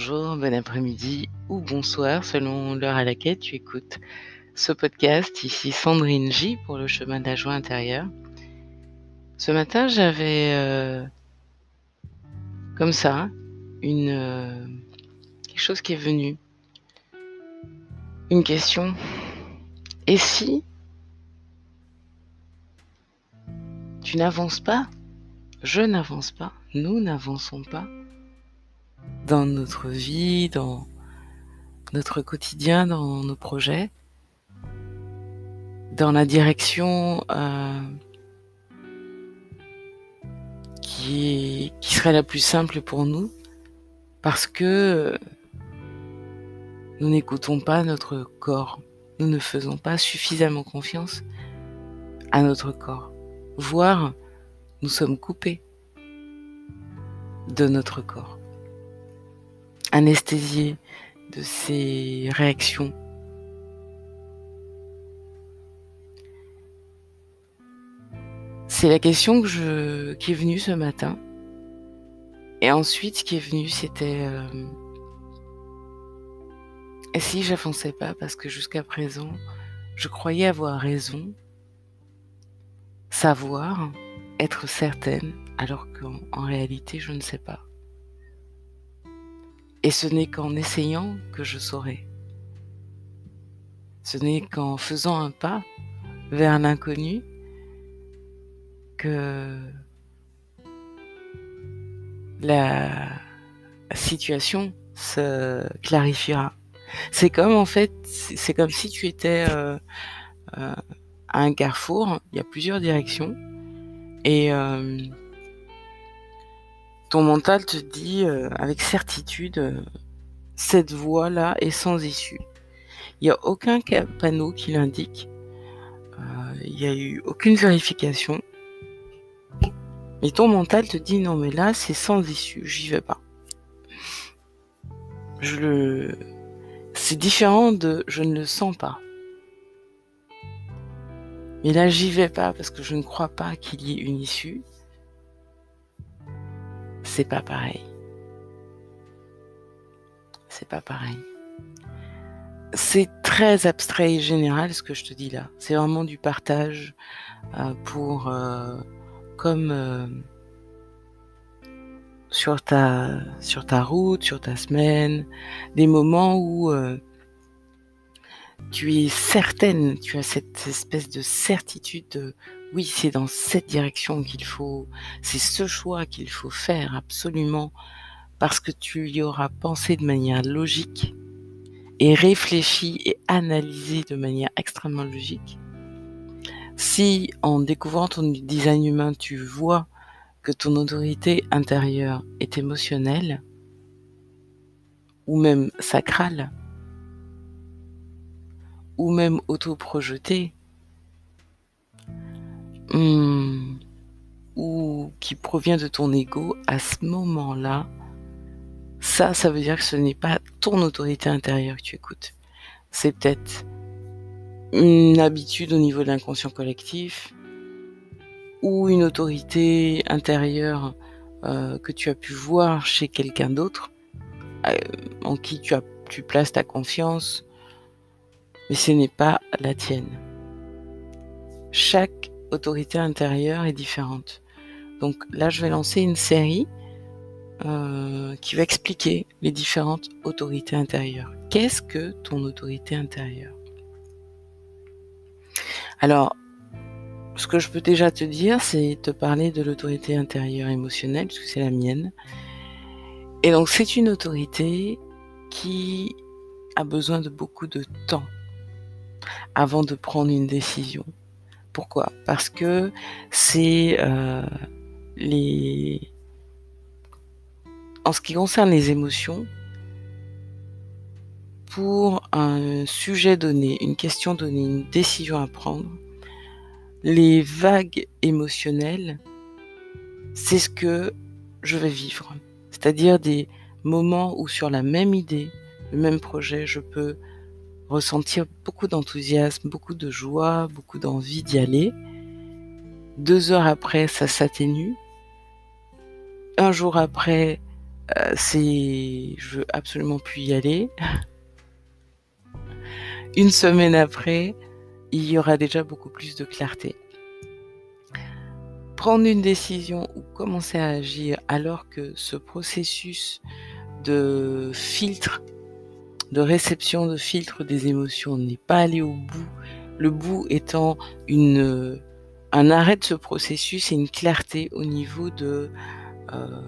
bonjour, bon après-midi ou bonsoir selon l'heure à laquelle tu écoutes ce podcast. Ici Sandrine J pour le chemin de la joie intérieure. Ce matin, j'avais euh, comme ça une euh, chose qui est venu. Une question. Et si tu n'avances pas, je n'avance pas, nous n'avançons pas dans notre vie, dans notre quotidien, dans nos projets, dans la direction euh, qui, qui serait la plus simple pour nous, parce que nous n'écoutons pas notre corps, nous ne faisons pas suffisamment confiance à notre corps, voire nous sommes coupés de notre corps anesthésié de ces réactions. C'est la question qui est venue ce matin. Et ensuite, ce qui est venu, c'était euh, si j'avançais pas parce que jusqu'à présent, je croyais avoir raison, savoir, être certaine, alors qu'en réalité, je ne sais pas. Et ce n'est qu'en essayant que je saurai. Ce n'est qu'en faisant un pas vers l'inconnu que la situation se clarifiera. C'est comme en fait, c'est comme si tu étais euh, euh, à un carrefour, il y a plusieurs directions et euh, ton mental te dit euh, avec certitude, euh, cette voie-là est sans issue. Il n'y a aucun panneau qui l'indique. Euh, il n'y a eu aucune vérification. Et ton mental te dit non mais là c'est sans issue, j'y vais pas. Je le, c'est différent de je ne le sens pas. Mais là j'y vais pas parce que je ne crois pas qu'il y ait une issue c'est pas pareil. C'est pas pareil. C'est très abstrait et général ce que je te dis là. C'est vraiment du partage euh, pour euh, comme euh, sur ta sur ta route, sur ta semaine, des moments où tu es certaine, tu as cette espèce de certitude de oui, c'est dans cette direction qu'il faut, c'est ce choix qu'il faut faire absolument parce que tu y auras pensé de manière logique et réfléchi et analysé de manière extrêmement logique. Si en découvrant ton design humain, tu vois que ton autorité intérieure est émotionnelle ou même sacrale ou même autoprojetée, Hmm. ou qui provient de ton ego, à ce moment-là, ça, ça veut dire que ce n'est pas ton autorité intérieure que tu écoutes. C'est peut-être une habitude au niveau de l'inconscient collectif ou une autorité intérieure euh, que tu as pu voir chez quelqu'un d'autre, euh, en qui tu, as, tu places ta confiance, mais ce n'est pas la tienne. Chaque autorité intérieure est différente. Donc là, je vais lancer une série euh, qui va expliquer les différentes autorités intérieures. Qu'est-ce que ton autorité intérieure? Alors, ce que je peux déjà te dire, c'est te parler de l'autorité intérieure émotionnelle, puisque c'est la mienne. Et donc, c'est une autorité qui a besoin de beaucoup de temps avant de prendre une décision. Pourquoi? Parce que c'est euh, les... En ce qui concerne les émotions, pour un sujet donné, une question donnée, une décision à prendre, les vagues émotionnelles, c'est ce que je vais vivre. C'est-à-dire des moments où sur la même idée, le même projet, je peux ressentir beaucoup d'enthousiasme, beaucoup de joie, beaucoup d'envie d'y aller. Deux heures après, ça s'atténue. Un jour après, euh, c'est je veux absolument plus y aller. Une semaine après, il y aura déjà beaucoup plus de clarté. Prendre une décision ou commencer à agir alors que ce processus de filtre, de réception de filtre des émotions n'est pas allé au bout, le bout étant une, un arrêt de ce processus et une clarté au niveau de euh,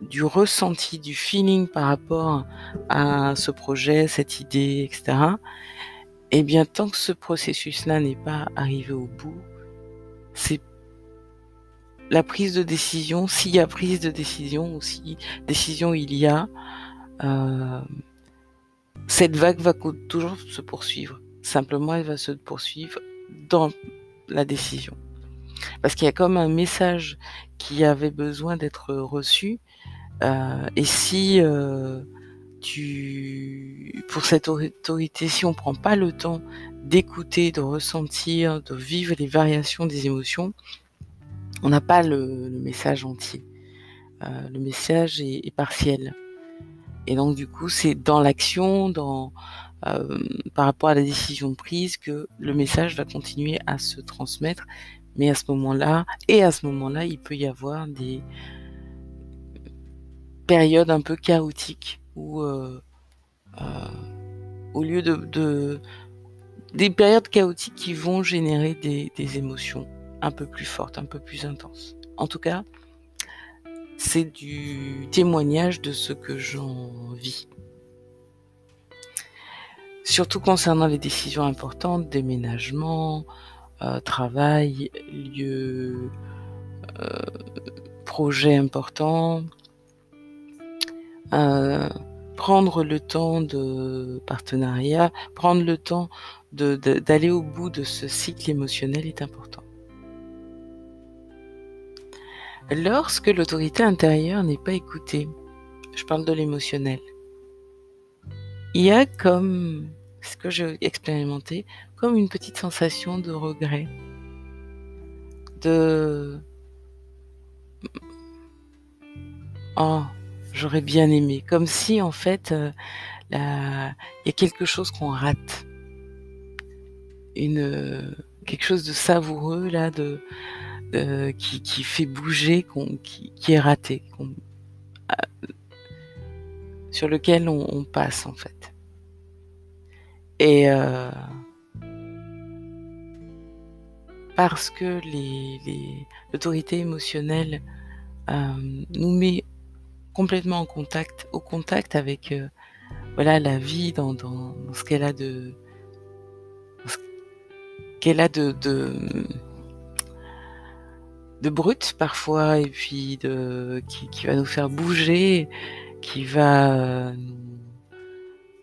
du ressenti, du feeling par rapport à ce projet, cette idée, etc. Eh bien, tant que ce processus-là n'est pas arrivé au bout, c'est la prise de décision, s'il y a prise de décision ou si décision il y a, euh, cette vague va toujours se poursuivre. Simplement, elle va se poursuivre dans la décision. Parce qu'il y a comme un message qui avait besoin d'être reçu. Euh, et si euh, tu, pour cette autorité, si on prend pas le temps d'écouter, de ressentir, de vivre les variations des émotions, on n'a pas le, message entier. Euh, le message est, partiel. Et donc du coup, c'est dans l'action, dans euh, par rapport à la décision prise, que le message va continuer à se transmettre. Mais à ce moment-là, et à ce moment-là, il peut y avoir des périodes un peu chaotiques où, euh, au lieu de, des périodes chaotiques qui vont générer des émotions un peu plus forte, un peu plus intense. En tout cas, c'est du témoignage de ce que j'en vis. Surtout concernant les décisions importantes, déménagement, euh, travail, lieu, euh, projet important, euh, prendre le temps de partenariat, prendre le temps d'aller au bout de ce cycle émotionnel est important. Lorsque l'autorité intérieure n'est pas écoutée, je parle de l'émotionnel, il y a comme, ce que j'ai expérimenté, comme une petite sensation de regret, de... Oh, j'aurais bien aimé, comme si en fait, euh, il y a quelque chose qu'on rate, une quelque chose de savoureux là, de euh, qui, fait bouger, qui, est raté, euh, sur lequel on, passe en fait. Et euh, parce que l'autorité émotionnelle nous met complètement en contact, au contact avec voilà la vie dans, ce qu'elle a de qu'elle a de de brut parfois et puis de qui, va nous faire bouger, qui va euh,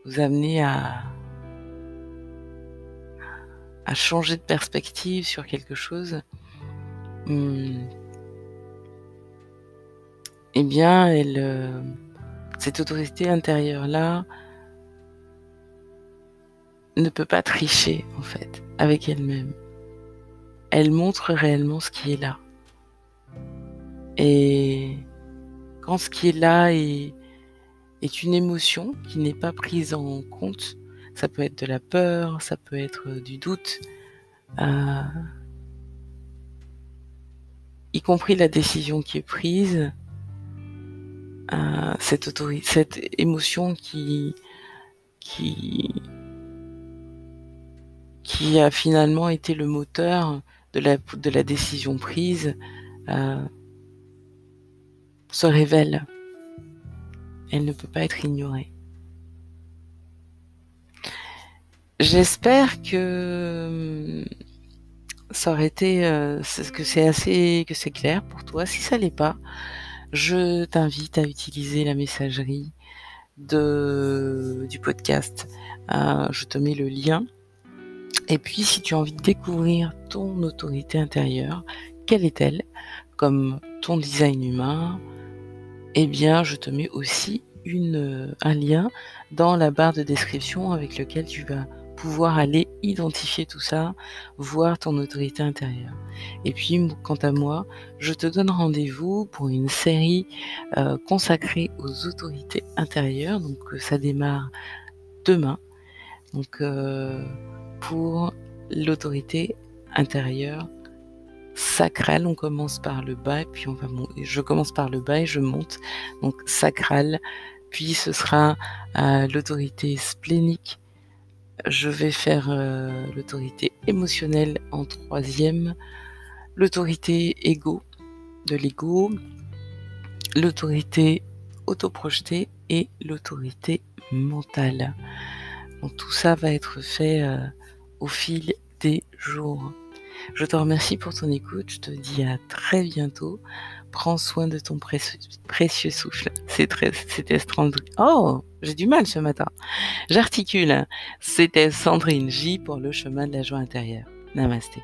nous, amener à changer de perspective sur quelque chose. Hum. eh bien, elle, euh, cette autorité intérieure là ne peut pas tricher en fait avec elle-même. Elle montre réellement ce qui est là. Et quand ce qui est là est, une émotion qui n'est pas prise en compte, ça peut être de la peur, ça peut être du doute, euh, y compris la décision qui est prise, euh, cette, émotion qui, qui, a finalement été le moteur de la, de la décision prise, euh, se révèle. Elle ne peut pas être ignorée. J'espère que hum, ça aurait été euh, que c'est assez que c'est clair pour toi. Si ça l'est pas, je t'invite à utiliser la messagerie de du podcast. Euh, je te mets le lien. Et puis, si tu as envie de découvrir ton autorité intérieure, quelle est-elle? Comme ton design humain, eh bien, je te mets aussi une, un lien dans la barre de description avec lequel tu vas pouvoir aller identifier tout ça, voir ton autorité intérieure. Et puis, quant à moi, je te donne rendez-vous pour une série euh, consacrée aux autorités intérieures. Donc, euh, ça démarre demain. Donc, euh, pour l'autorité intérieure sacrale, on commence par le bas puis on va je commence par le bas et je monte. Donc, sacrale, puis ce sera l'autorité splénique je vais faire euh, l'autorité émotionnelle en troisième, l'autorité ego de l'ego, l'autorité autoprojetée et l'autorité mentale. Donc tout ça va être fait euh, au fil des jours. Je te remercie pour ton écoute, je te dis à très bientôt. Prends soin de ton précieux, souffle. C'est très, c'était Oh, j'ai du mal ce matin. J'articule. C'était Sandrine J pour le chemin de la joie intérieure. Namasté.